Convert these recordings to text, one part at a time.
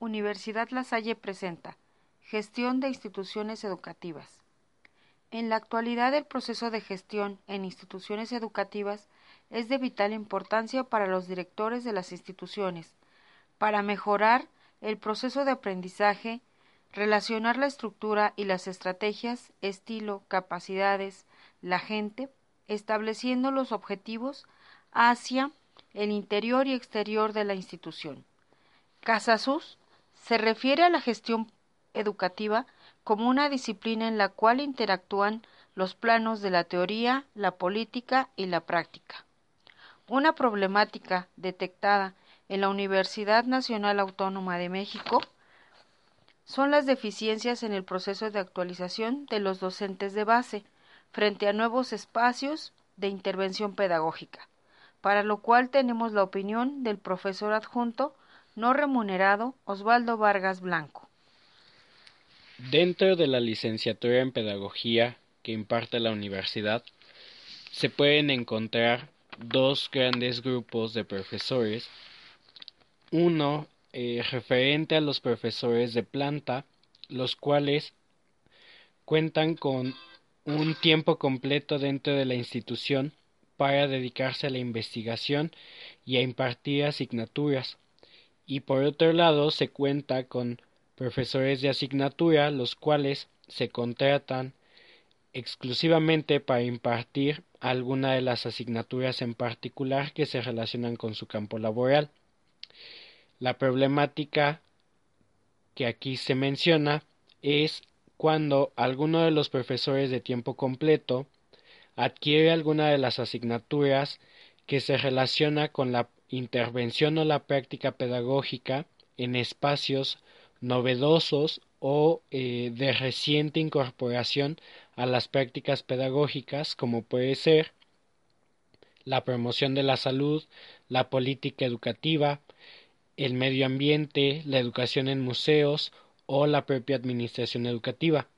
Universidad La Salle presenta Gestión de instituciones educativas. En la actualidad el proceso de gestión en instituciones educativas es de vital importancia para los directores de las instituciones, para mejorar el proceso de aprendizaje, relacionar la estructura y las estrategias, estilo, capacidades, la gente, estableciendo los objetivos hacia el interior y exterior de la institución. Casasus se refiere a la gestión educativa como una disciplina en la cual interactúan los planos de la teoría, la política y la práctica. Una problemática detectada en la Universidad Nacional Autónoma de México son las deficiencias en el proceso de actualización de los docentes de base frente a nuevos espacios de intervención pedagógica, para lo cual tenemos la opinión del profesor adjunto no remunerado Osvaldo Vargas Blanco. Dentro de la licenciatura en Pedagogía que imparte la universidad, se pueden encontrar dos grandes grupos de profesores. Uno eh, referente a los profesores de planta, los cuales cuentan con un tiempo completo dentro de la institución para dedicarse a la investigación y a impartir asignaturas y por otro lado se cuenta con profesores de asignatura los cuales se contratan exclusivamente para impartir alguna de las asignaturas en particular que se relacionan con su campo laboral. La problemática que aquí se menciona es cuando alguno de los profesores de tiempo completo adquiere alguna de las asignaturas que se relaciona con la intervención o la práctica pedagógica en espacios novedosos o eh, de reciente incorporación a las prácticas pedagógicas como puede ser la promoción de la salud, la política educativa, el medio ambiente, la educación en museos o la propia administración educativa.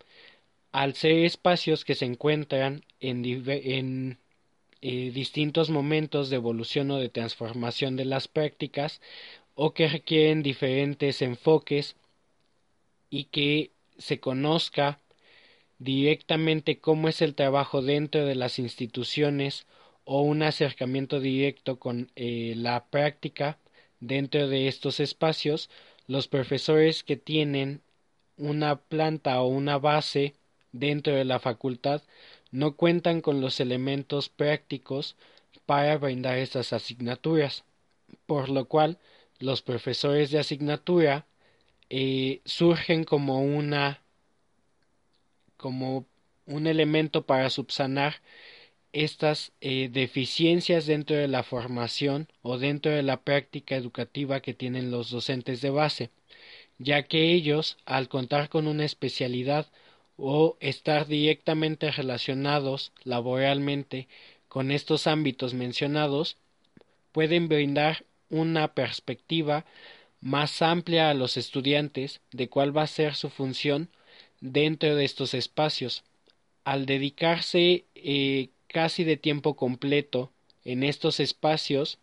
Al ser espacios que se encuentran en, en distintos momentos de evolución o de transformación de las prácticas o que requieren diferentes enfoques y que se conozca directamente cómo es el trabajo dentro de las instituciones o un acercamiento directo con eh, la práctica dentro de estos espacios, los profesores que tienen una planta o una base dentro de la facultad no cuentan con los elementos prácticos para brindar estas asignaturas, por lo cual los profesores de asignatura eh, surgen como una como un elemento para subsanar estas eh, deficiencias dentro de la formación o dentro de la práctica educativa que tienen los docentes de base, ya que ellos, al contar con una especialidad o estar directamente relacionados laboralmente con estos ámbitos mencionados pueden brindar una perspectiva más amplia a los estudiantes de cuál va a ser su función dentro de estos espacios. Al dedicarse eh, casi de tiempo completo en estos espacios,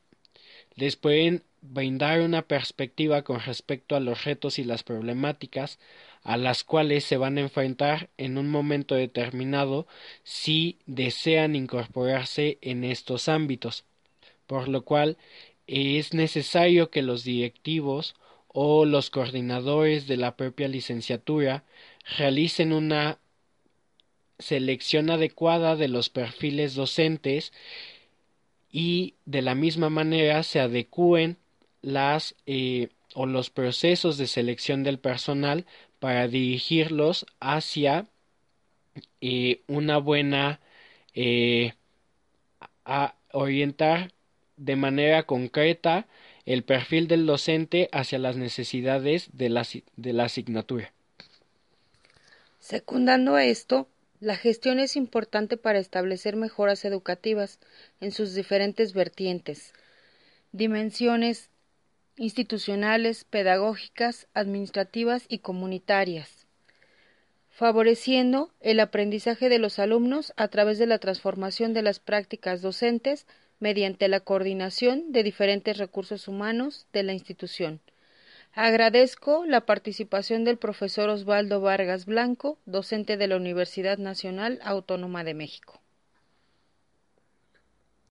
les pueden brindar una perspectiva con respecto a los retos y las problemáticas a las cuales se van a enfrentar en un momento determinado si desean incorporarse en estos ámbitos, por lo cual es necesario que los directivos o los coordinadores de la propia licenciatura realicen una selección adecuada de los perfiles docentes y de la misma manera se adecúen las eh, o los procesos de selección del personal para dirigirlos hacia eh, una buena eh, a orientar de manera concreta el perfil del docente hacia las necesidades de la, de la asignatura. Secundando esto, la gestión es importante para establecer mejoras educativas en sus diferentes vertientes, dimensiones institucionales, pedagógicas, administrativas y comunitarias, favoreciendo el aprendizaje de los alumnos a través de la transformación de las prácticas docentes mediante la coordinación de diferentes recursos humanos de la institución, Agradezco la participación del profesor Osvaldo Vargas Blanco, docente de la Universidad Nacional Autónoma de México.